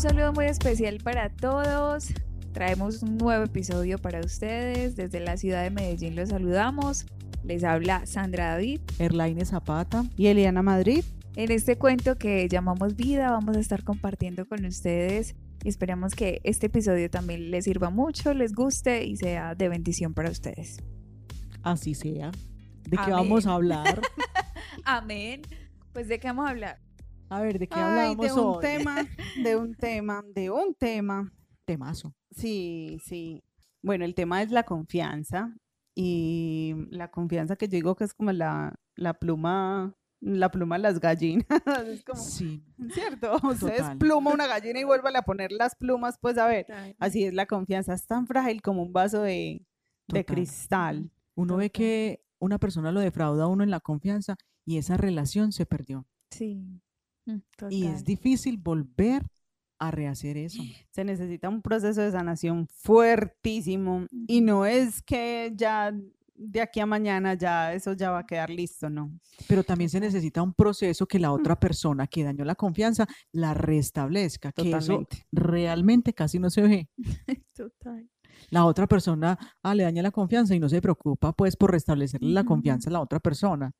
Un saludo muy especial para todos. Traemos un nuevo episodio para ustedes. Desde la ciudad de Medellín los saludamos. Les habla Sandra David. Erlaine Zapata. Y Eliana Madrid. En este cuento que llamamos Vida vamos a estar compartiendo con ustedes y esperamos que este episodio también les sirva mucho, les guste y sea de bendición para ustedes. Así sea. ¿De qué vamos a hablar? Amén. Pues de qué vamos a hablar. A ver, ¿de qué hablamos de un hoy? tema, de un tema, de un tema. Temazo. Sí, sí. Bueno, el tema es la confianza y la confianza que yo digo que es como la, la pluma, la pluma de las gallinas. es como, Sí. ¿cierto? Usted Total. pluma una gallina y vuélvale a poner las plumas, pues a ver. Así es la confianza, es tan frágil como un vaso de, de cristal. Uno ve que una persona lo defrauda a uno en la confianza y esa relación se perdió. Sí. Mm, Y es difícil volver a rehacer eso. Se necesita un proceso de sanación fuertísimo y no es que ya de aquí a mañana ya eso ya va a quedar listo, no. Pero también se necesita un proceso que la otra persona que dañó la confianza la restablezca, que eso Totalmente. realmente casi no se ve. Total. La otra persona ah, le daña la confianza y no se preocupa pues por restablecerle la confianza a la otra persona.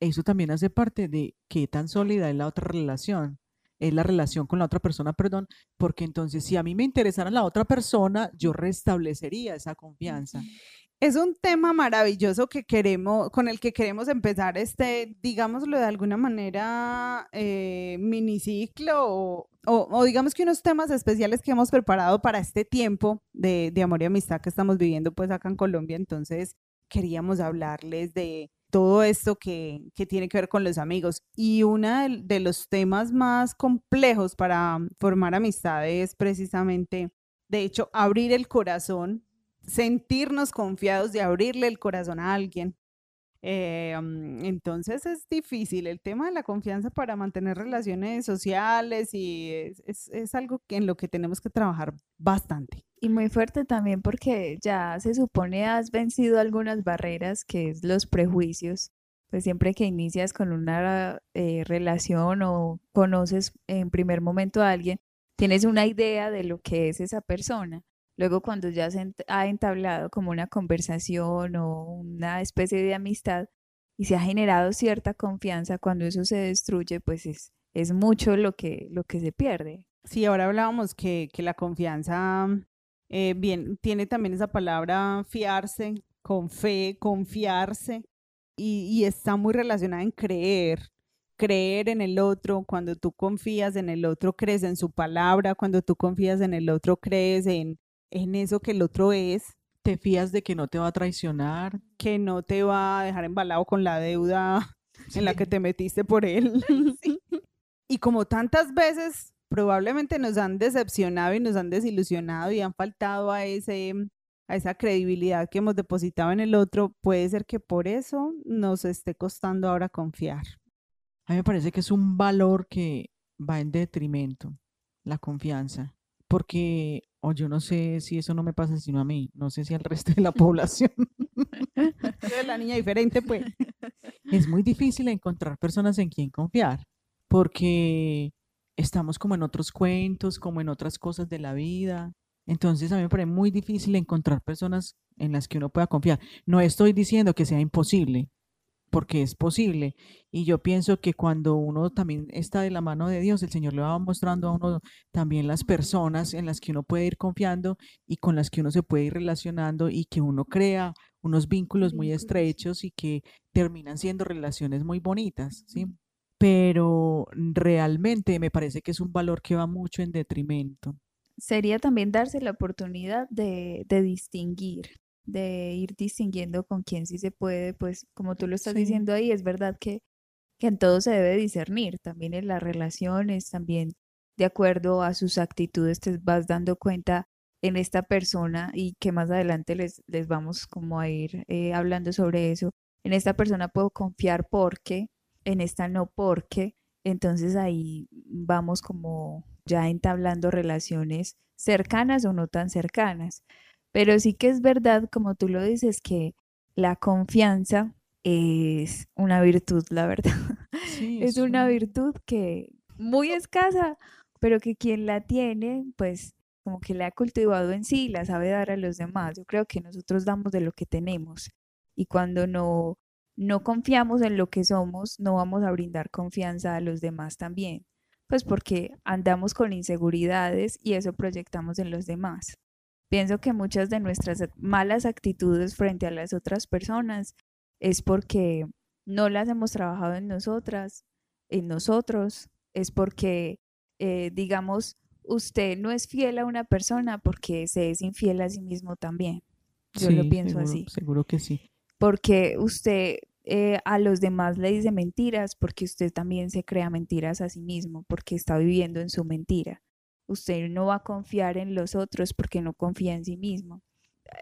Eso también hace parte de qué tan sólida es la otra relación. Es la relación con la otra persona, perdón, porque entonces si a mí me interesara la otra persona, yo restablecería esa confianza. Es un tema maravilloso que queremos, con el que queremos empezar este, digámoslo de alguna manera, eh, miniciclo o, o- digamos que unos temas especiales que hemos preparado para este tiempo de, de amor y amistad que estamos viviendo pues acá en Colombia. Entonces queríamos hablarles de todo esto que, que tiene que ver con los amigos. Y uno de los temas más complejos para formar amistades es precisamente, de hecho, abrir el corazón sentirnos confiados de abrirle el corazón a alguien. Eh, mm, entonces es difícil el tema de la confianza para mantener relaciones sociales y es, es- es algo en lo que tenemos que trabajar bastante. Y muy fuerte también porque ya se supone has vencido algunas barreras, que es los prejuicios. Pues siempre que inicias con una eh, relación o conoces en primer momento a alguien, tienes una idea de lo que es esa persona. Luego cuando ya se ha entablado como una conversación o una especie de amistad y se ha generado cierta confianza, cuando eso se destruye, pues es, es mucho lo que, lo que se pierde. Sí, ahora hablábamos que, que la confianza eh, bien, tiene también esa palabra fiarse, con fe, confiarse, y, y está muy relacionada en creer, creer en el otro. Cuando tú confías en el otro, crees en su palabra. Cuando tú confías en el otro, crees en, en eso que el otro es, ¿Te fías de que no te va a traicionar? que no te va a dejar embalado con la deuda en la que te metiste por él. Y como tantas veces probablemente nos han decepcionado y nos han desilusionado y han faltado a ese a esa credibilidad que hemos depositado en el otro, puede ser que por eso nos esté costando ahora confiar. A mí me parece que es un valor que va en detrimento, la confianza, porque, o yo no sé si eso no me pasa sino a mí, no sé si al resto de la población. La niña diferente, pues. Es muy difícil encontrar personas en quien confiar, porque estamos como en otros cuentos, como en otras cosas de la vida. Entonces a mí me parece muy difícil encontrar personas en las que uno pueda confiar. No estoy diciendo que sea imposible, porque es posible. Y yo pienso que cuando uno también está de la mano de Dios, el Señor le va mostrando a uno también las personas en las que uno puede ir confiando y con las que uno se puede ir relacionando y que uno crea unos vínculos muy estrechos y que terminan siendo relaciones muy bonitas, ¿sí? Pero realmente me parece que es un valor que va mucho en detrimento. sería también darse la oportunidad de, de distinguir, de ir distinguiendo con quién sí se puede, pues como tú lo estás Sí. diciendo ahí, es verdad que, que en todo se debe discernir, también en las relaciones, también de acuerdo a sus actitudes te vas dando cuenta en esta persona y que más adelante les, les vamos como a ir eh, hablando sobre eso. En esta persona puedo confiar porque, en esta no porque, entonces ahí vamos como ya entablando relaciones cercanas o no tan cercanas. Pero sí que es verdad, como tú lo dices, que la confianza es una virtud, la verdad. Sí, Es una un- virtud que muy escasa pero que quien la tiene, pues como que la ha cultivado en sí la sabe dar a los demás. Yo creo que nosotros damos de lo que tenemos y cuando no, no confiamos en lo que somos, no vamos a brindar confianza a los demás también, pues porque andamos con inseguridades y eso proyectamos en los demás. Pienso que muchas de nuestras malas actitudes frente a las otras personas es porque no las hemos trabajado en nosotras, en nosotros, es porque, eh, digamos, usted no es fiel a una persona porque se es infiel a sí mismo también. Yo lo pienso seguro, así. Seguro que sí. Porque usted eh, a los demás le dice mentiras porque usted también se crea mentiras a sí mismo, porque está viviendo en su mentira. Usted no va a confiar en los otros porque no confía en sí mismo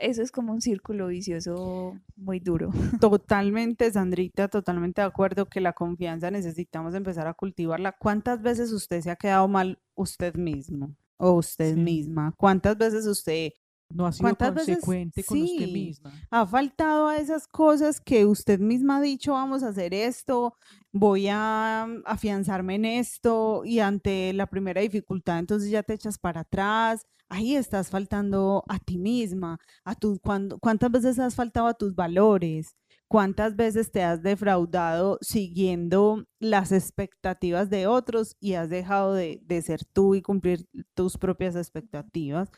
eso es como un círculo vicioso muy duro. Totalmente, Sandrita, totalmente de acuerdo que la confianza necesitamos empezar a cultivarla. ¿Cuántas veces usted se ha quedado mal usted mismo o usted misma? ¿Cuántas veces usted no ha sido consecuente con usted misma. Ha faltado a esas cosas que usted misma ha dicho, vamos a hacer esto, voy a afianzarme en esto y ante la primera dificultad entonces ya te echas para atrás ahí estás faltando a ti misma, a tu, cuando, cuántas veces has faltado a tus valores, cuántas veces te has defraudado siguiendo las expectativas de otros y has dejado de, ser tú y cumplir tus propias expectativas,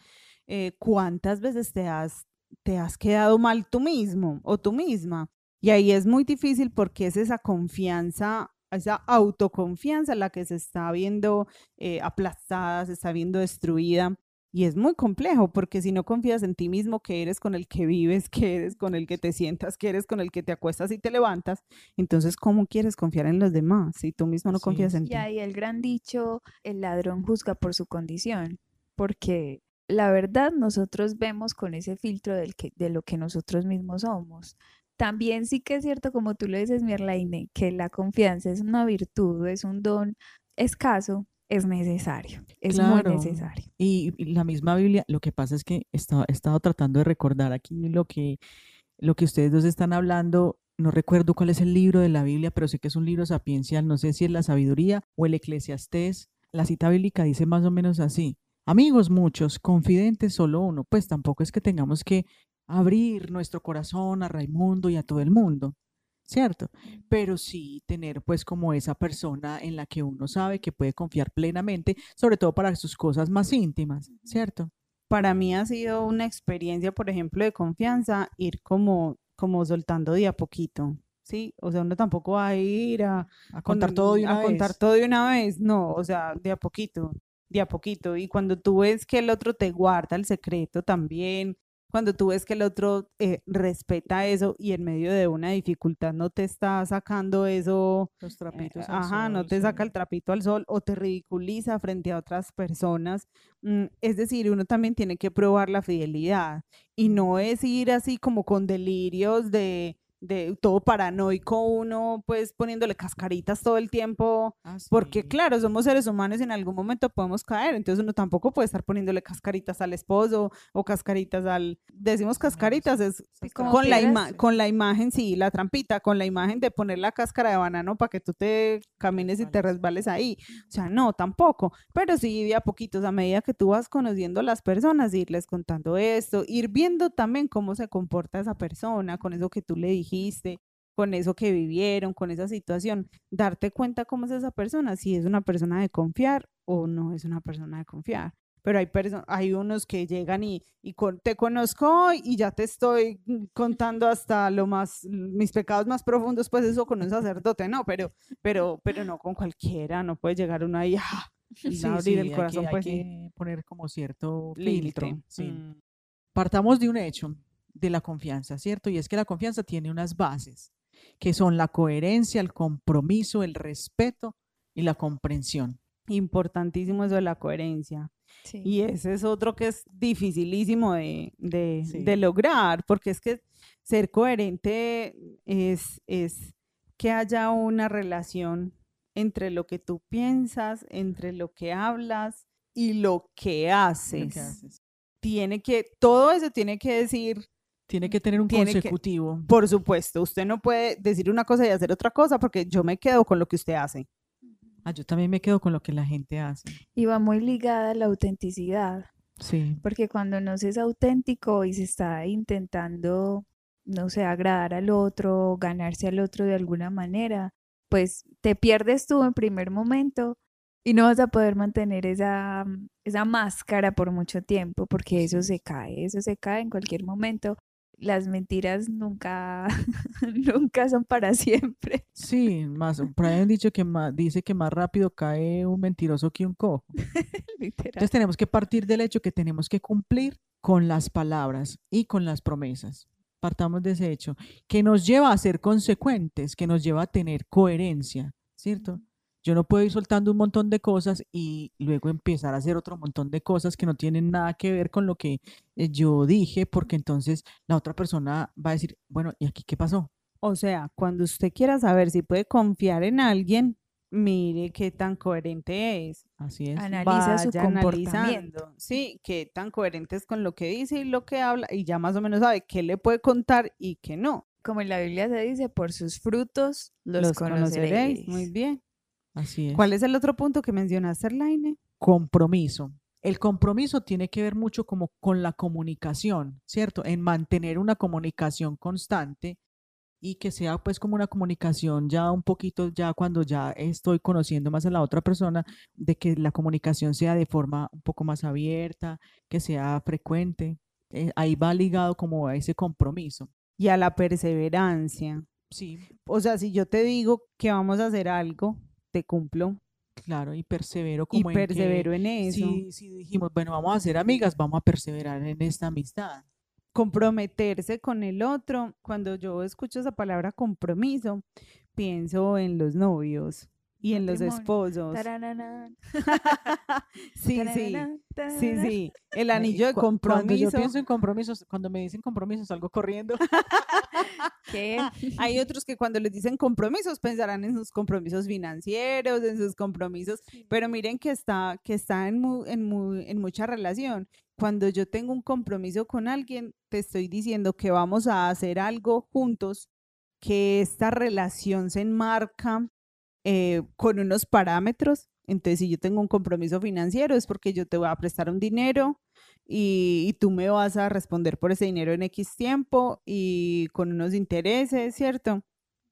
eh, cuántas veces te has, te has quedado mal tú mismo o tú misma. Y ahí es muy difícil porque es esa confianza esa autoconfianza la que se está viendo eh, aplastada, se está viendo destruida y es muy complejo porque si no confías en ti mismo, que eres con el que vives, que eres con el que te sientas, que eres con el que te acuestas y te levantas, entonces ¿cómo quieres confiar en los demás si tú mismo no confías en ti? Y ahí el gran dicho, el ladrón juzga por su condición, porque la verdad nosotros vemos con ese filtro del que, de lo que nosotros mismos somos. También sí que es cierto, como tú lo dices, Mirlaine, que la confianza es una virtud, es un don escaso, es necesario, es muy necesario. Y, la misma Biblia, lo que pasa es que he estado, tratando de recordar aquí lo que, lo que ustedes dos están hablando. No recuerdo cuál es el libro de la Biblia, pero sé que es un libro sapiencial, no sé si es la sabiduría o el eclesiastés. La cita bíblica dice más o menos así. Amigos muchos, confidentes solo uno, pues tampoco es que tengamos que abrir nuestro corazón a Raimundo y a todo el mundo. ¿cierto? Pero sí tener pues como esa persona en la que uno sabe que puede confiar plenamente, sobre todo para sus cosas más íntimas, ¿cierto? Para mí ha sido una experiencia, por ejemplo, de confianza, ir como, como soltando de a poquito, ¿sí? O sea, uno tampoco va a ir a, contar todo de una a contar todo de una vez, no, o sea, de a poquito, de a poquito. Y cuando tú ves que el otro te guarda el secreto también, cuando tú ves que el otro eh, respeta eso y en medio de una dificultad no te está sacando eso, los trapitos eh, ajá, no te saca el trapito al sol o te ridiculiza frente a otras personas. Mm, es decir, uno también tiene que probar la fidelidad y no es ir así como con delirios de de todo paranoico uno pues poniéndole cascaritas todo el tiempo ah, porque claro somos seres humanos y en algún momento podemos caer entonces uno tampoco puede estar poniéndole cascaritas al esposo o cascaritas al decimos cascaritas es con la con la imagen sí la trampita con la imagen de poner la cáscara de banano para que tú te camines y te resbales. ahí. O sea no tampoco pero sí de a poquitos a medida que tú vas conociendo a las personas irles contando esto ir viendo también cómo se comporta esa persona con eso que tú le dijiste dijiste, con eso que vivieron, con esa situación, darte cuenta cómo es esa persona, si es una persona de confiar o no es una persona de confiar. Pero hay, hay unos que llegan y, y te conozco y ya te estoy contando hasta lo más, mis pecados más profundos, pues eso con un sacerdote, no, pero, pero, pero no con cualquiera, no puede llegar uno ahí ah, y abrir el corazón. Hay pues, que poner como cierto filtro. Mm. Partamos de un hecho de la confianza, ¿cierto? Y es que la confianza tiene unas bases, que son la coherencia, el compromiso, el respeto y la comprensión. Importantísimo eso de la coherencia. Y ese es otro que es dificilísimo de, de, lograr, porque es que ser coherente es, es que haya una relación entre lo que tú piensas, entre lo que hablas y lo que haces. Lo que haces. Tiene que, todo eso tiene que decir tiene que tener un consecutivo. por supuesto, usted no puede decir una cosa y hacer otra cosa porque yo me quedo con lo que usted hace. Ah, yo también me quedo con lo que la gente hace. Y va muy ligada a la autenticidad, Sí, porque cuando no se es auténtico y se está intentando, no sé, agradar al otro, ganarse al otro de alguna manera, pues te pierdes tú en primer momento y no vas a poder mantener esa, esa máscara por mucho tiempo, porque eso se cae, eso se cae en cualquier momento. Las mentiras nunca, nunca son para siempre, sí, más, por ahí han dicho que más, dice que más rápido cae un mentiroso que un cojo. Entonces tenemos que partir del hecho que tenemos que cumplir con las palabras y con las promesas. Partamos de ese hecho, que nos lleva a ser consecuentes, que nos lleva a tener coherencia, ¿cierto? Yo no puedo ir soltando un montón de cosas y luego empezar a hacer otro montón de cosas que no tienen nada que ver con lo que eh, yo dije, porque entonces la otra persona va a decir, bueno, ¿y aquí qué pasó? O sea, cuando usted quiera saber si puede confiar en alguien, mire qué tan coherente es. Así es. Analiza su comportamiento. analizando, sí, qué tan coherente es con lo que dice y lo que habla, y ya más o menos sabe qué le puede contar y qué no. Como en la Biblia se dice, por sus frutos los, conoceréis. Muy bien. Así es. ¿Cuál es el otro punto que mencionaste, Arlaine? compromiso. El compromiso tiene que ver mucho como con la comunicación, ¿cierto? En mantener una comunicación constante y que sea pues como una comunicación ya un poquito, ya cuando ya estoy conociendo más a la otra persona, de que la comunicación sea de forma un poco más abierta, que sea frecuente. Eh, ahí va ligado como a ese compromiso. Y a la perseverancia. Sí, O sea, si yo te digo que vamos a hacer algo, te cumplo claro, y persevero y como en que persevero en eso. si, si dijimos, bueno, vamos a ser amigas, vamos a perseverar en esta amistad. comprometerse con el otro. Cuando yo escucho esa palabra compromiso, pienso en los novios y en los esposos. Sí, sí, sí, sí. El anillo de cu- Cuando compromiso. yo pienso en compromisos, cuando me dicen compromisos, salgo corriendo. ¿Qué? Hay otros que cuando les dicen compromisos pensarán en sus compromisos financieros, en sus compromisos, pero miren que está, que está en, mu- en, mu- en mucha relación. Cuando yo tengo un compromiso con alguien, te estoy diciendo que vamos a hacer algo juntos, que esta relación se enmarca eh, con unos parámetros. Entonces, si yo tengo un compromiso financiero, es porque yo te voy a prestar un dinero y, tú me vas a responder por ese dinero en X tiempo y con unos intereses, ¿cierto?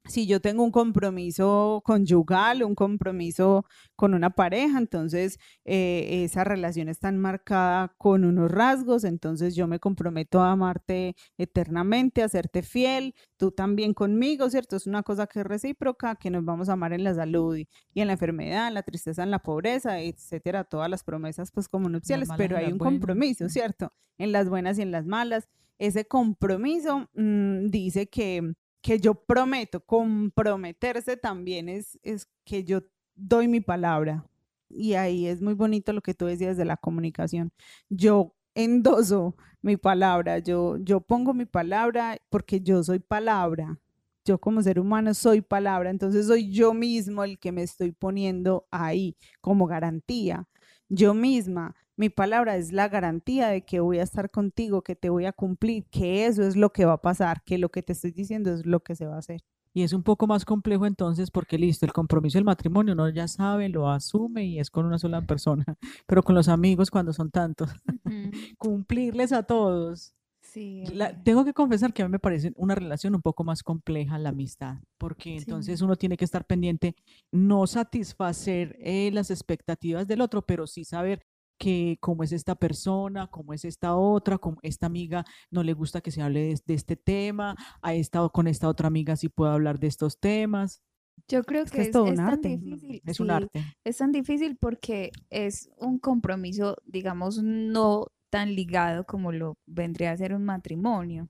Si yo tengo un compromiso conyugal, un compromiso con una pareja, entonces eh, esa relación está enmarcada con unos rasgos, entonces yo me comprometo a amarte eternamente, a serte fiel, tú también conmigo, ¿cierto? Es una cosa que es recíproca, que nos vamos a amar en la salud y, y en la enfermedad, en la tristeza, en la pobreza, etcétera, todas las promesas pues como nupciales, pero hay un compromiso. ¿cierto? En las buenas y en las malas. Ese compromiso mm, dice que, que yo prometo, comprometerse también es, es que yo doy mi palabra. Y ahí es muy bonito lo que tú decías de la comunicación. Yo endoso mi palabra, yo, yo pongo mi palabra porque yo soy palabra. Yo como ser humano soy palabra, entonces soy yo mismo el que me estoy poniendo ahí como garantía. Yo misma, mi palabra es la garantía de que voy a estar contigo, que te voy a cumplir, que eso es lo que va a pasar, que lo que te estoy diciendo es lo que se va a hacer. Y es un poco más complejo entonces porque listo, el compromiso del matrimonio uno ya sabe, lo asume y es con una sola persona, pero con los amigos cuando son tantos, cumplirles a todos. Sí, La- hombre. tengo que confesar que a mí me parece una relación un poco más compleja la amistad, porque entonces uno tiene que estar pendiente, no satisfacer eh, las expectativas del otro, pero sí saber que cómo es esta persona, cómo es esta otra, cómo esta amiga no le gusta que se hable de, de este tema, a esta, con esta otra amiga sí puedo hablar de estos temas. Yo creo Es que que es es, todo un es tan arte. difícil. Es un sí, arte. Es tan difícil porque es un compromiso, digamos, no tan ligado como lo vendría a ser un matrimonio,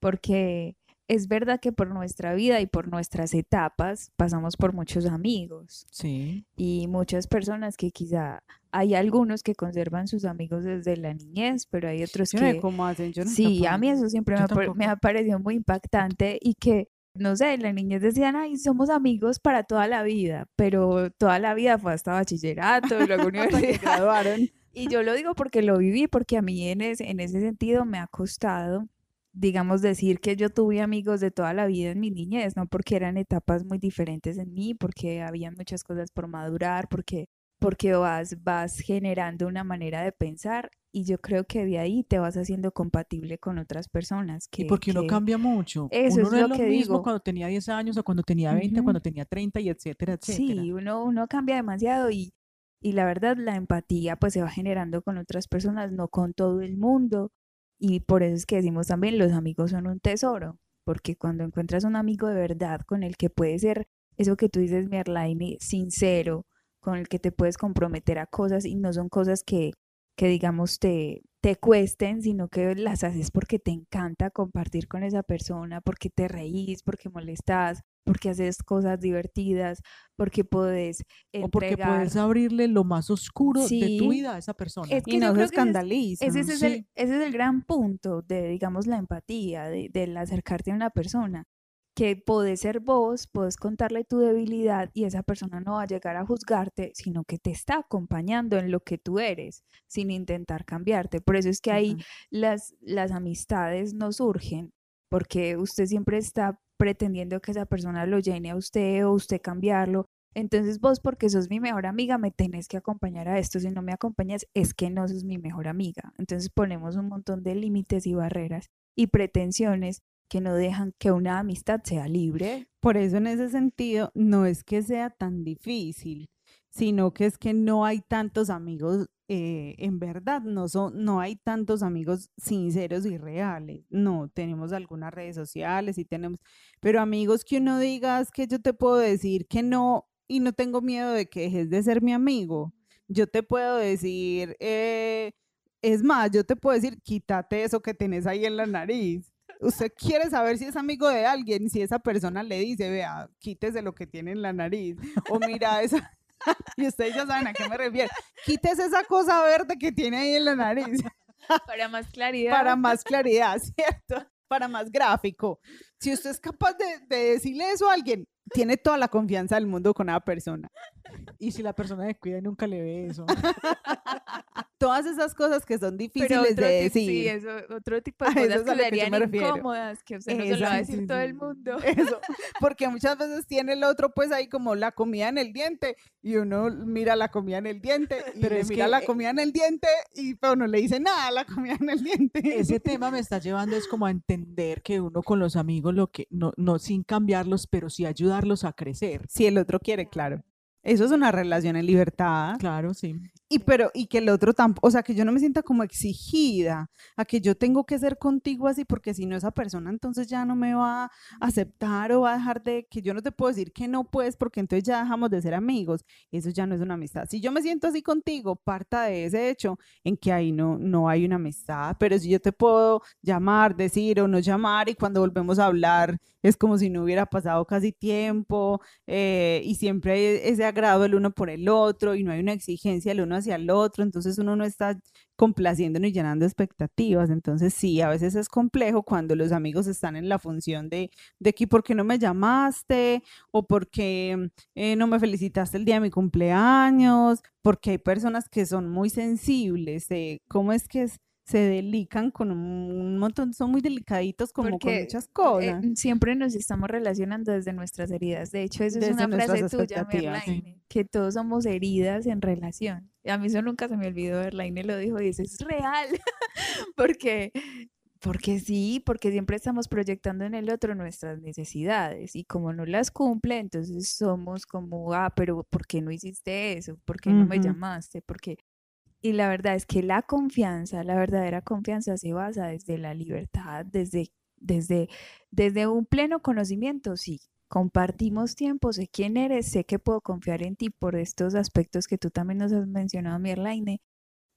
porque es verdad que por nuestra vida y por nuestras etapas pasamos por muchos amigos Sí, y muchas personas que quizá hay algunos que conservan sus amigos desde la niñez, pero hay otros Yo que cómo hacen, yo no Sí, a mí eso siempre me, me ha parecido muy impactante y que, no sé, en la niñez decían, ay, somos amigos para toda la vida, pero toda la vida fue hasta bachillerato y luego universidad. graduaron. Y yo lo digo porque lo viví, porque a mí en ese, en ese sentido me ha costado digamos, decir que yo tuve amigos de toda la vida en mi niñez, no porque eran etapas muy diferentes en mí, porque habían muchas cosas por madurar, porque, porque vas, vas generando una manera de pensar y yo creo que de ahí te vas haciendo compatible con otras personas. Que, y porque uno cambia mucho. Eso uno es no es lo lo que mismo digo. cuando tenía 10 años o cuando tenía 20, Ujú. cuando tenía 30 y etcétera, etcétera. Sí, uno, uno cambia demasiado y, y la verdad la empatía pues se va generando con otras personas, no con todo el mundo. Y por eso es que decimos también los amigos son un tesoro, porque cuando encuentras un amigo de verdad con el que puede ser eso que tú dices, Merlaine, sincero, con el que te puedes comprometer a cosas y no son cosas que, que digamos te, te cuesten, sino que las haces porque te encanta compartir con esa persona, porque te reís, porque molestas, porque haces cosas divertidas, porque puedes O porque entregar. puedes abrirle lo más oscuro de tu Sí. vida a esa persona. Es Y que no yo se ese escandaliza. Ese, ese es el, Sí. ese es el gran punto de, digamos, la empatía, de, del acercarte a una persona, que podés ser vos, podés contarle tu debilidad y esa persona no va a llegar a juzgarte, sino que te está acompañando en lo que tú eres, sin intentar cambiarte. Por eso es que ahí Ujú. las, las amistades no surgen, porque usted siempre está pretendiendo que esa persona lo llene a usted o usted cambiarlo. Entonces vos, porque sos mi mejor amiga, me tenés que acompañar a esto. Si no me acompañas, es que no sos mi mejor amiga. Entonces ponemos un montón de límites y barreras y pretensiones que no dejan que una amistad sea libre. Por eso en ese sentido no es que sea tan difícil, sino que es que no hay tantos amigos, eh, en verdad, no son, no hay tantos amigos sinceros y reales. No, tenemos algunas redes sociales y tenemos, pero amigos que uno diga es que yo te puedo decir que no y no tengo miedo de que dejes de ser mi amigo. Yo te puedo decir, eh, es más, yo te puedo decir, quítate eso que tenés ahí en la nariz. Usted quiere saber si es amigo de alguien, si esa persona le dice, vea, quítese lo que tiene en la nariz, o mira esa, y ustedes ya saben a qué me refiero, quítese esa cosa verde que tiene ahí en la nariz, Para más claridad. para más claridad, ¿cierto? Para más gráfico. Si usted es capaz de, de decirle eso a alguien, tiene toda la confianza del mundo con esa persona. Y si la persona descuida y nunca le ve eso. Todas esas cosas que son difíciles de tip- sí, decir. eso, otro tipo de A cosas que me refiero. incómodas, que usted no se lo va a decir sí, todo sí, el mundo. Eso, porque muchas veces tiene el otro pues ahí como la comida en el diente y uno mira la comida en el diente y Pero le es mira que, la eh, comida en el diente y pero no le dice nada a la comida en el diente. Ese tema me está llevando es como a entender que uno con los amigos, lo que no, no sin cambiarlos, pero sí ayudarlos a crecer. Si el otro quiere, claro. Eso es una relación en libertad. Claro, sí. Y pero y que el otro tampoco, o sea, que yo no me sienta como exigida a que yo tengo que ser contigo así porque si no esa persona entonces ya no me va a aceptar o va a dejar de que yo no te puedo decir que no puedes porque entonces ya dejamos de ser amigos. Eso ya no es una amistad. Si yo me siento así contigo, parta de ese hecho en que ahí no no hay una amistad, pero si yo te puedo llamar, decir o no llamar y cuando volvemos a hablar es como si no hubiera pasado casi tiempo eh, y siempre hay ese agrado el uno por el otro y no hay una exigencia el uno hacia el otro, entonces uno no está complaciendo ni llenando expectativas, entonces sí, a veces es complejo cuando los amigos están en la función de, de que ¿por qué no me llamaste? o porque eh, no me felicitaste el día de mi cumpleaños, porque hay personas que son muy sensibles, eh, ¿cómo es que es? se delican con un, montón, son muy delicaditos como con muchas eh, cosas. siempre nos estamos relacionando desde nuestras heridas. De hecho, eso es una frase tuya, expectativas, sí. Que todos somos heridas en relación. Y a mí eso nunca se me olvidó, Merlaine lo dijo y eso es real. porque, porque sí, porque siempre estamos proyectando en el otro nuestras necesidades y como no las cumple, entonces somos como, ah, pero ¿por qué no hiciste eso? ¿Por qué no me llamaste? Porque y la verdad es que la confianza, la verdadera confianza se basa desde la libertad, desde, desde, desde un pleno conocimiento, sí. Compartimos tiempo, sé quién eres, sé que puedo confiar en ti por estos aspectos que tú también nos has mencionado, Mierlaine,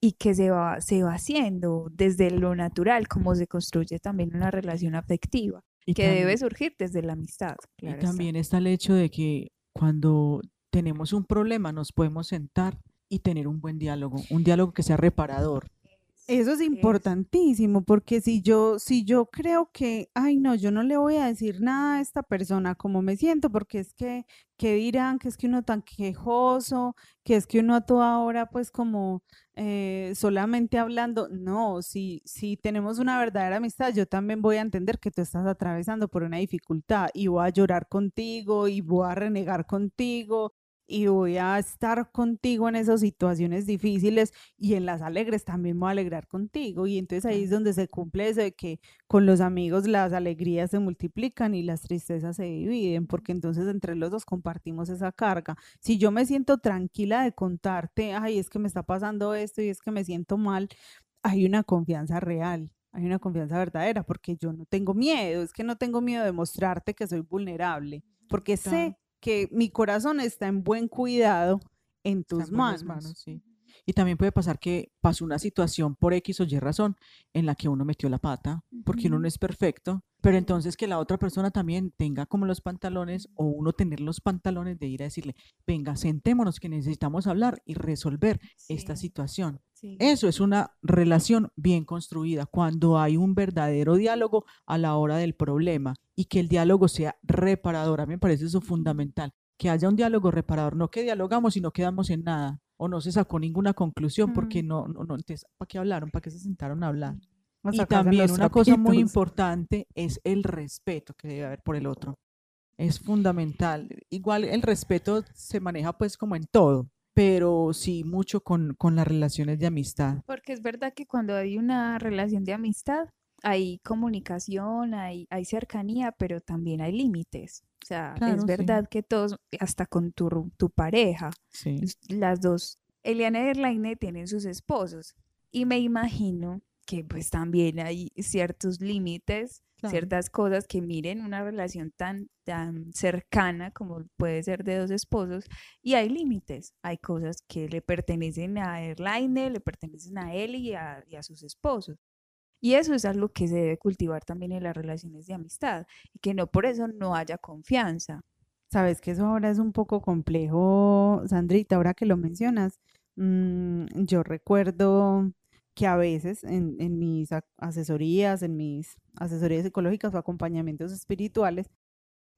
y que se va, se va haciendo desde lo natural, como se construye también una relación afectiva, Y que debe surgir desde la amistad. Y está. también está el hecho de que cuando tenemos un problema nos podemos sentar y tener un buen diálogo, un diálogo que sea reparador. Eso es importantísimo, porque si yo, si yo creo que, ay no, yo no le voy a decir nada a esta persona como me siento, porque es que, ¿qué dirán? Que es que uno tan quejoso, que es que uno a toda hora pues como eh, solamente hablando. No, si, si tenemos una verdadera amistad, yo también voy a entender que tú estás atravesando por una dificultad y voy a llorar contigo y voy a renegar contigo y voy a estar contigo en esas situaciones difíciles y en las alegres también me voy a alegrar contigo. Y entonces ahí es donde se cumple eso de que con los amigos las alegrías se multiplican y las tristezas se dividen, porque entonces entre los dos compartimos esa carga. Si yo me siento tranquila de contarte, ay, es que me está pasando esto y es que me siento mal, hay una confianza real. Hay una confianza verdadera porque yo no tengo miedo, es que no tengo miedo de mostrarte que soy vulnerable, porque sé que mi corazón está en buen cuidado en tus manos. Y también puede pasar que pasó una situación por X o Y razón en la que uno metió la pata, porque uno no es perfecto, pero entonces que la otra persona también tenga como los pantalones o uno tener los pantalones de ir a decirle, venga, sentémonos que necesitamos hablar y resolver esta situación. Eso es una relación bien construida, cuando hay un verdadero diálogo a la hora del problema y que el diálogo sea reparador. A mí me parece eso fundamental, que haya un diálogo reparador, no que dialogamos y no quedamos en nada o no se sacó ninguna conclusión porque no, no, no, entonces, ¿para qué hablaron? ¿Para qué se sentaron a hablar? y también una cosa muy importante es el respeto que debe haber por el otro. Es fundamental. Igual el respeto se maneja pues como en todo, pero sí mucho con, con las relaciones de amistad. Porque es verdad que cuando hay una relación de amistad, hay comunicación, hay, hay cercanía, pero también hay límites. O sea, es verdad que todos, hasta con tu, tu pareja, las dos, Eliana y Erlaine tienen sus esposos. Y me imagino que pues también hay ciertos límites, ciertas cosas que miren una relación tan, tan cercana como puede ser de dos esposos y hay límites, hay cosas que le pertenecen a Erlaine, le pertenecen a él y a, y a sus esposos. Y eso es algo que se debe cultivar también en las relaciones de amistad y que no por eso no haya confianza. Sabes que eso ahora es un poco complejo, Sandrita, ahora que lo mencionas. Mm, yo recuerdo que a veces en, en, mis asesorías, en mis asesorías psicológicas o acompañamientos espirituales,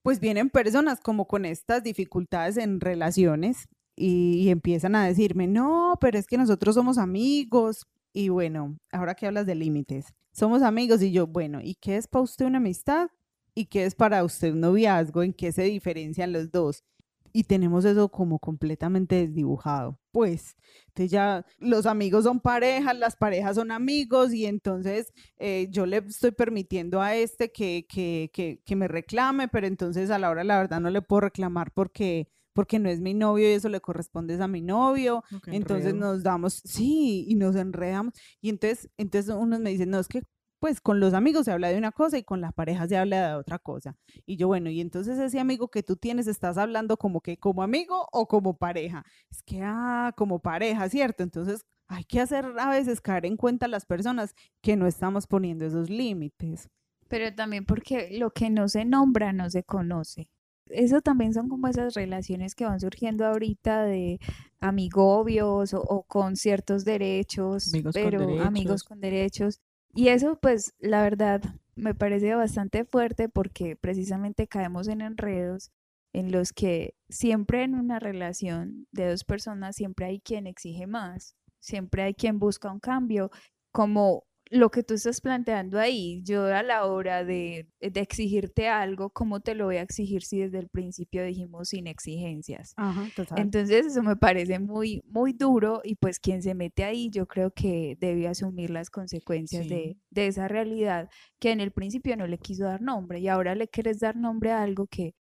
pues vienen personas como con estas dificultades en relaciones y, y empiezan a decirme, no, pero es que nosotros somos amigos, y bueno, ahora que hablas de límites, somos amigos y yo, bueno, ¿y qué es para usted una amistad? ¿Y qué es para usted un noviazgo? ¿En qué se diferencian los dos? Y tenemos eso como completamente desdibujado. Pues, entonces ya los amigos son parejas, las parejas son amigos y entonces eh, yo le estoy permitiendo a este que, que, que, que me reclame, pero entonces a la hora la verdad no le puedo reclamar porque porque no es mi novio y eso le corresponde a mi novio. entonces nos damos, sí, y nos enredamos. Y entonces, entonces unos me dicen, no, es que pues con los amigos se habla de una cosa y con la pareja se habla de otra cosa. Y yo, bueno, y entonces ese amigo que tú tienes, estás hablando como que como amigo o como pareja. Es que, ah, como pareja, ¿cierto? Entonces hay que hacer a veces caer en cuenta las personas que no estamos poniendo esos límites. Pero también porque lo que no se nombra no se conoce eso también son como esas relaciones que van surgiendo ahorita de amigobios o, con ciertos derechos, pero amigos con derechos. Y eso pues la verdad me parece bastante fuerte porque precisamente caemos en enredos en los que siempre en una relación de dos personas siempre hay quien exige más, siempre hay quien busca un cambio, como lo que tú estás planteando ahí, yo a la hora de, de, exigirte algo, ¿cómo te lo voy a exigir si desde el principio dijimos sin exigencias? Entonces eso me parece muy, muy duro y pues quien se mete ahí yo creo que debe asumir las consecuencias de, de esa realidad que en el principio no le quiso dar nombre y ahora le quieres dar nombre a algo que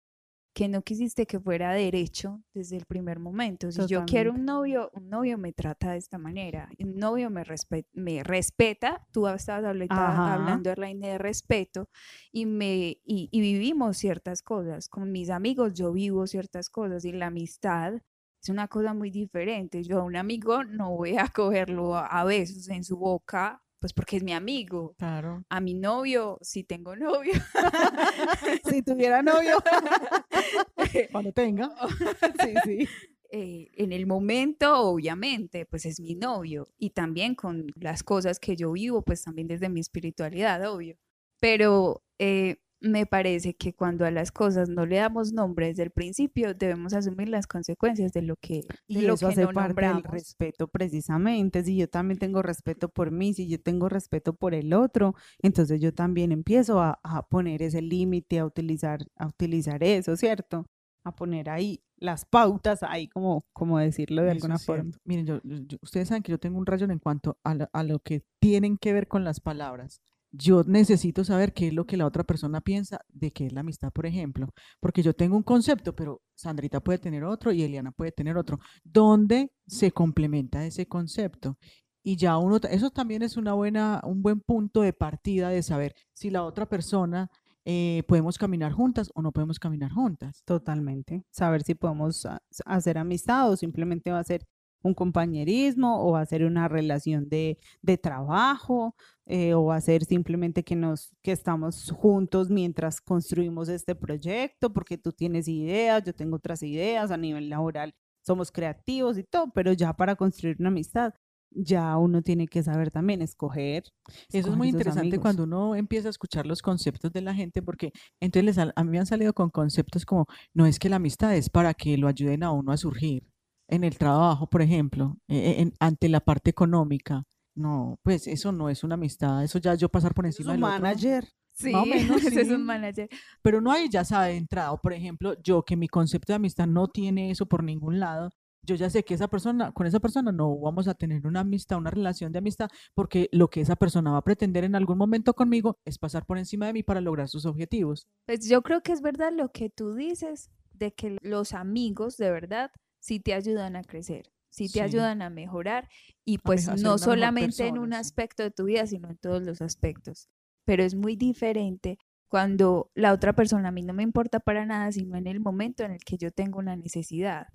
que no quisiste que fuera derecho desde el primer momento. Si yo quiero un novio, un novio me trata de esta manera, un novio me, me respeta, tú estabas hablando, de respeto, y, me, y, vivimos ciertas cosas. Con mis amigos yo vivo ciertas cosas y la amistad es una cosa muy diferente. Yo a un amigo no voy a cogerlo a besos en su boca pues porque es mi amigo. Claro. A mi novio, si tengo novio. si tuviera novio. Cuando tenga. sí, sí. eh, en el momento, obviamente, pues es mi novio y también con las cosas que yo vivo, pues también desde mi espiritualidad, obvio. Pero eh, me parece que cuando a las cosas no le damos nombre desde el principio, debemos asumir las consecuencias de lo que, de Y lo eso que hace no parte del respeto precisamente. Si yo también tengo respeto por mí, si yo tengo respeto por el otro, entonces yo también empiezo a, a poner ese límite, a utilizar, a utilizar eso, ¿cierto? A poner ahí las pautas, ahí como, como decirlo de Eso alguna forma. Miren, yo, ustedes saben que yo tengo un rayón en cuanto a, la- a lo que tienen que ver con las palabras. Yo necesito saber qué es lo que la otra persona piensa de qué es la amistad, por ejemplo, porque yo tengo un concepto, pero Sandrita puede tener otro y Eliana puede tener otro, donde se complementa ese concepto. Y ya uno, eso también es una buena, un buen punto de partida de saber si la otra persona eh, podemos caminar juntas o no podemos caminar juntas. Totalmente. Saber si podemos ha- hacer amistad o simplemente va a ser un compañerismo o va a ser una relación de, de trabajo eh, o va a ser simplemente que nos que estamos juntos mientras construimos este proyecto porque tú tienes ideas, yo tengo otras ideas a nivel laboral, somos creativos y todo, pero ya para construir una amistad ya uno tiene que saber también escoger. Eso es muy interesante cuando uno empieza a escuchar los conceptos de la gente, porque entonces les a mí me han salido con conceptos como, no es que la amistad es para que lo ayuden a uno a surgir en el trabajo, por ejemplo, e- e- en- ante la parte económica. No, pues eso no es una amistad, eso ya yo pasar por encima del otro, manager. Sí, Más o menos, ese es sí. un manager. Pero no hay ya sabe de entrada, por ejemplo, yo que mi concepto de amistad no tiene eso por ningún lado, yo ya sé que esa persona, con esa persona no vamos a tener una amistad, una relación de amistad, porque lo que esa persona va a pretender en algún momento conmigo es pasar por encima de mí para lograr sus objetivos. Pues yo creo que es verdad lo que tú dices, de que los amigos de verdad sí te ayudan a crecer, sí te Sí. ayudan a mejorar y pues no solamente en un sí. aspecto de tu vida, sino en todos los aspectos. Pero es muy diferente cuando la otra persona a mí no me importa para nada, sino en el momento en el que yo tengo una necesidad.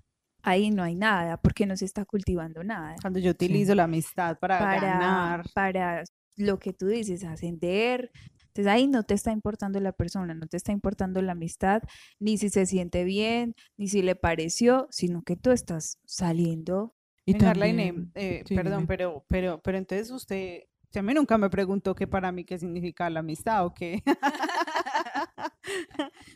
Ahí no hay nada, porque no se está cultivando nada Cuando yo utilizo la amistad para, para, ganar. para lo que tú dices, ascender. Entonces ahí no te está importando la persona, no te está importando la amistad, ni si se siente bien, ni si le pareció, sino que tú estás saliendo. Y también- eh, sí, perdón, dime. pero, pero, pero entonces usted, usted a mí nunca me preguntó que para mí qué significa la amistad o qué.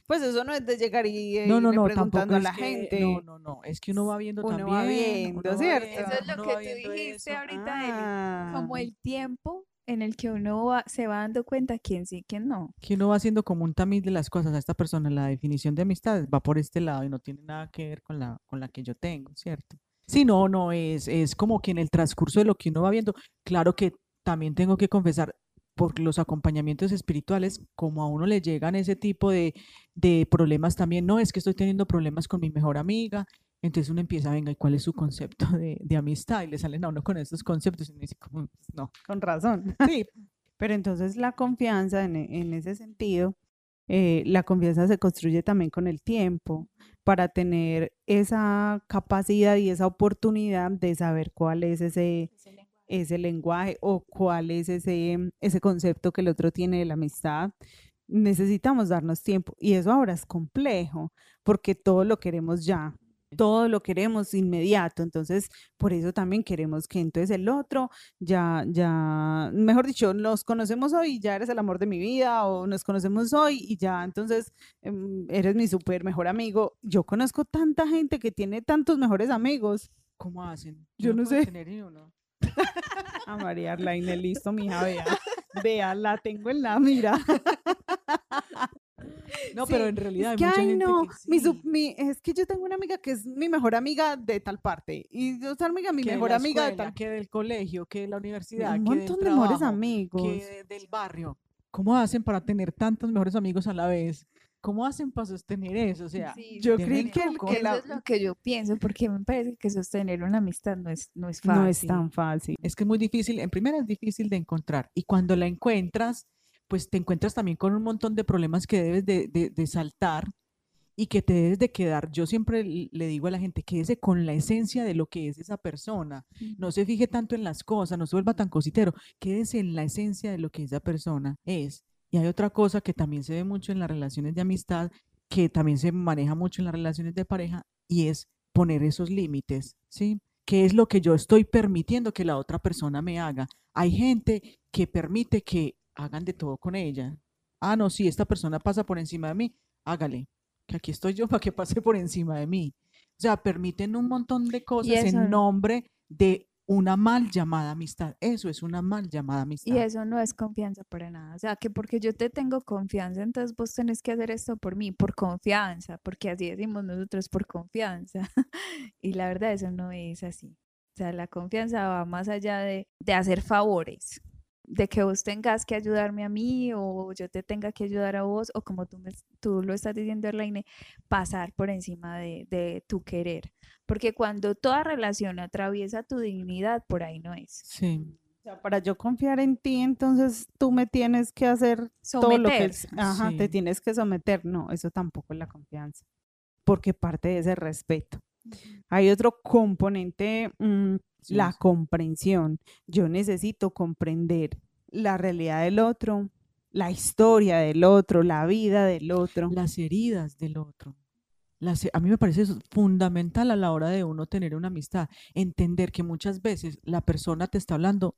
pues eso no es de llegar y eh, no, no, no, preguntando a la que- gente. No, no, no, es que uno va viendo Uno también. va viendo, uno va ¿cierto? Eso es lo uno que tú dijiste eso. ahorita, Eli, como Ah, el tiempo en el que uno va- se va dando cuenta quién sí, quién no. que uno va haciendo como un tamiz de las cosas a esta persona, la definición de amistad va por este lado y no tiene nada que ver con la, con la que yo tengo, ¿cierto? Sí, no, no, es, es como que en el transcurso de lo que uno va viendo, claro que también tengo que confesar, por los acompañamientos espirituales, como a uno le llegan ese tipo de, de problemas también, no, es que estoy teniendo problemas con mi mejor amiga, entonces uno empieza, venga, ¿y cuál es su concepto de, de amistad? Y le salen a uno con estos conceptos y uno dice, como, "Pues no. con razón. Sí, Pero entonces la confianza en, en ese sentido, eh, la confianza se construye también con el tiempo para tener esa capacidad y esa oportunidad de saber cuál es ese, ese lenguaje o cuál es ese, ese concepto que el otro tiene de la amistad. Necesitamos darnos tiempo y eso ahora es complejo porque todo lo queremos ya, todo lo queremos inmediato, entonces por eso también queremos que entonces el otro ya, ya, mejor dicho, nos conocemos hoy y ya eres el amor de mi vida o nos conocemos hoy y ya entonces em, eres mi súper mejor amigo. Yo conozco tanta gente que tiene tantos mejores amigos. ¿cómo hacen? Yo no sé. tener ni uno. A María Arlaine, listo, mija, vea. Vea, la tengo en la mira. No, Sí, pero en realidad Es que, hay mucha ay, gente no, que mi sí, sup- mi- es que yo tengo una amiga que es mi mejor amiga de tal parte y otra amiga, mi que de mejor vid de tal que del colegio, que de la universidad, Un que del montón de mejores trabajo, amigos. que de- del barrio. ¿Cómo hacen para tener tantos mejores amigos a la vez? ¿Cómo hacen para sostener eso? O sea, Sí, Yo verdad, que, el- ¿cómo- que Eso es lo que yo pienso, porque me parece que sostener una amistad no es, no es no fácil. es tan fácil. es que es muy difícil, en primera es difícil de encontrar y cuando la encuentras, pues te encuentras también con un montón de problemas que debes de, de- de saltar y que te debes de quedar. Yo siempre le digo a la gente, quédese con la esencia de lo que es esa persona. No se fije tanto en las cosas, no se vuelva tan cositero, quédese en la esencia de lo que esa persona es. Y hay otra cosa que también se ve mucho en las relaciones de amistad, que también se maneja mucho en las relaciones de pareja, y es poner esos límites, ¿sí? ¿Qué es lo que yo estoy permitiendo que la otra persona me haga? Hay gente que permite que hagan de todo con ella. Ah, no, si esta persona pasa por encima de mí, hágale, que aquí estoy yo para que pase por encima de mí. O sea, permiten un montón de cosas en nombre de una mal llamada amistad. Eso es una mal llamada amistad. Y eso no es confianza para nada. O sea, que porque yo te tengo confianza, entonces vos tenés que hacer esto por mí, por confianza, porque así decimos nosotros, por confianza. y la verdad, eso no es así. O sea, la confianza va más allá de, de hacer favores de que vos tengas que ayudarme a mí o yo te tenga que ayudar a vos o como tú, me, tú lo estás diciendo, Erlaine, pasar por encima de, de, tu querer. Porque cuando toda relación atraviesa tu dignidad, por ahí no es. Sí. O sea, para yo confiar en ti, entonces tú me tienes que hacer todo lo que es, ajá, te tienes que someter. No, eso tampoco es la confianza, porque parte de ese respeto. Hay otro componente la comprensión. Yo necesito comprender la realidad del otro, la historia del otro, la vida del otro. Las heridas del otro. a mí me parece fundamental a la hora de uno tener una amistad, entender que muchas veces la persona te está hablando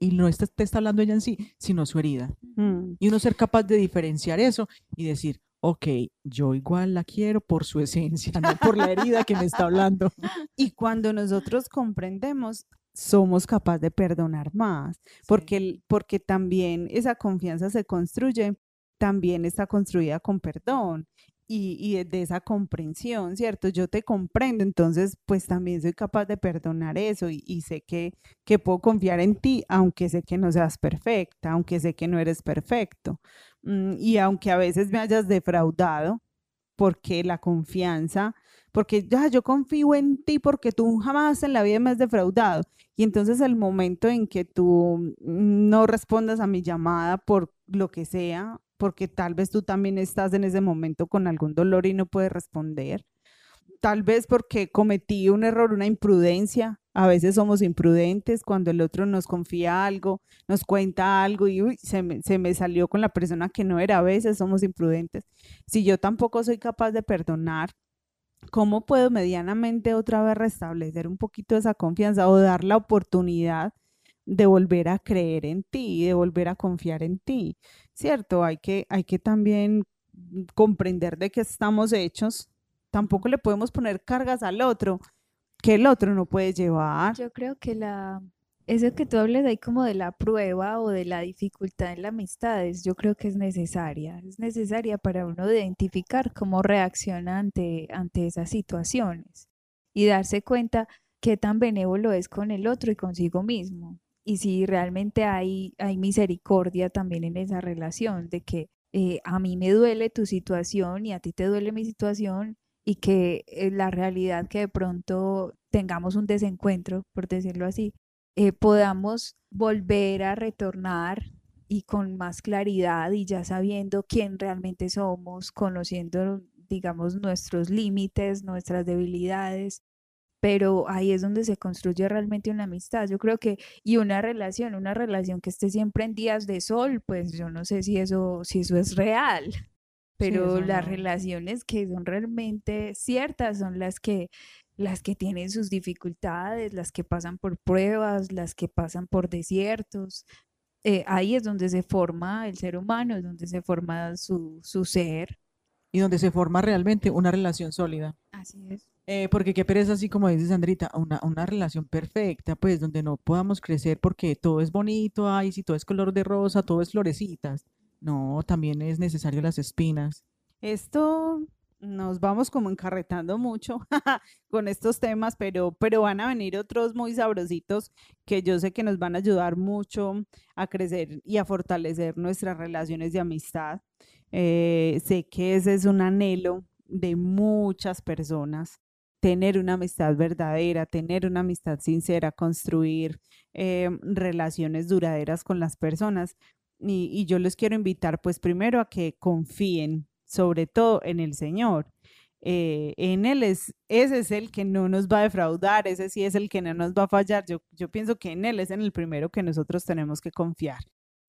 y no está, te está hablando ella en sí, sino su herida. Mm. Y uno ser capaz de diferenciar eso y decir, ok, yo igual la quiero por su esencia, no por la herida que me está hablando. Y cuando nosotros comprendemos, somos capaces de perdonar más, porque, porque también esa confianza se construye, también está construida con perdón y, de esa comprensión, ¿cierto? Yo te comprendo, entonces pues también soy capaz de perdonar eso y, sé que, que puedo confiar en ti, aunque sé que no seas perfecta, aunque sé que no eres perfecto. Mm, y aunque a veces me hayas defraudado, porque la confianza, porque ya yo confío en ti porque tú jamás en la vida me has defraudado. Y entonces el momento en que tú no respondas a mi llamada por lo que sea, porque tal vez tú también estás en ese momento con algún dolor y no puedes responder. Tal vez porque cometí un error, una imprudencia. A veces somos imprudentes cuando el otro nos confía algo, nos cuenta algo y se, me, se me salió con la persona que no era. A veces somos imprudentes. Si yo tampoco soy capaz de perdonar, ¿cómo puedo medianamente otra vez restablecer un poquito esa confianza o dar la oportunidad de volver a creer en ti, de volver a confiar en ti, ¿cierto? Hay que, hay que también comprender de qué estamos hechos. Tampoco le podemos poner cargas al otro que el otro no puede llevar. Yo creo que la, eso que tú hablas ahí como de la prueba o de la dificultad en la amistad, yo creo que es necesaria, es necesaria para uno identificar cómo reacciona ante, ante esas situaciones y darse cuenta qué tan benévolo es con el otro y consigo mismo y si realmente hay, hay misericordia también en esa relación, de que eh, a mí me duele tu situación y a ti te duele mi situación y que eh, la realidad que de pronto tengamos un desencuentro, por decirlo así, eh, podamos volver a retornar y con más claridad y ya sabiendo quién realmente somos, conociendo, digamos, nuestros límites, nuestras debilidades, pero ahí es donde se construye realmente una amistad. Yo creo que, y una relación, una relación que esté siempre en días de sol, pues yo no sé si eso, si eso es real, pero las relaciones que son realmente ciertas son las que las que tienen sus dificultades, las que pasan por pruebas, las que pasan por desiertos. Eh, ahí es donde se forma el ser humano, es donde se forma su, su ser. Y donde se forma realmente una relación sólida. Así es. Eh, porque qué pereza, así como dice Sandrita, una, una relación perfecta, pues donde no podamos crecer porque todo es bonito, ay, si todo es color de rosa, todo es florecitas. No, también es necesario las espinas. Esto nos vamos como encarretando mucho con estos temas, pero, pero van a venir otros muy sabrositos que yo sé que nos van a ayudar mucho a crecer y a fortalecer nuestras relaciones de amistad. Eh, sé que ese es un anhelo de muchas personas tener una amistad verdadera, tener una amistad sincera, construir em, relaciones duraderas con las personas. Y, yo les quiero invitar, pues primero a que confíen sobre todo en el Señor. Eh, en Él es, ese es el que no nos va a defraudar, ese sí es el que no nos va a fallar. Yo, yo pienso que en Él es en el primero que nosotros tenemos que confiar.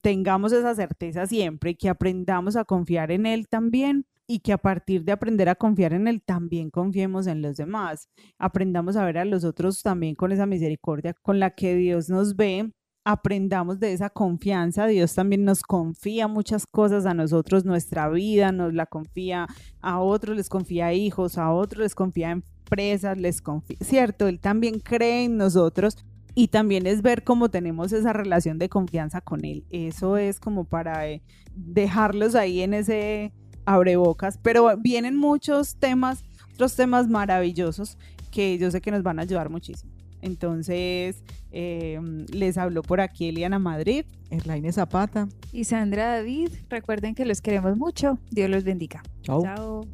Tengamos esa certeza siempre y que aprendamos a confiar en Él también y que a partir de aprender a confiar en Él, también confiemos en los demás. Aprendamos a ver a los otros también con esa misericordia con la que Dios nos ve. Aprendamos de esa confianza. Dios también nos confía muchas cosas a nosotros, nuestra vida nos la confía a otros, les confía hijos, a otros les confía empresas, les confía, ¿cierto? Él también cree en nosotros y también es ver cómo tenemos esa relación de confianza con Él. Eso es como para eh, dejarlos ahí en ese abrebocas, pero vienen muchos temas, otros temas maravillosos que yo sé que nos van a ayudar muchísimo. Entonces, em, les habló por aquí Eliana Madrid. Erlaine Zapata. Y Sandra David, recuerden que los queremos mucho. Dios los bendiga. Chao. Chao.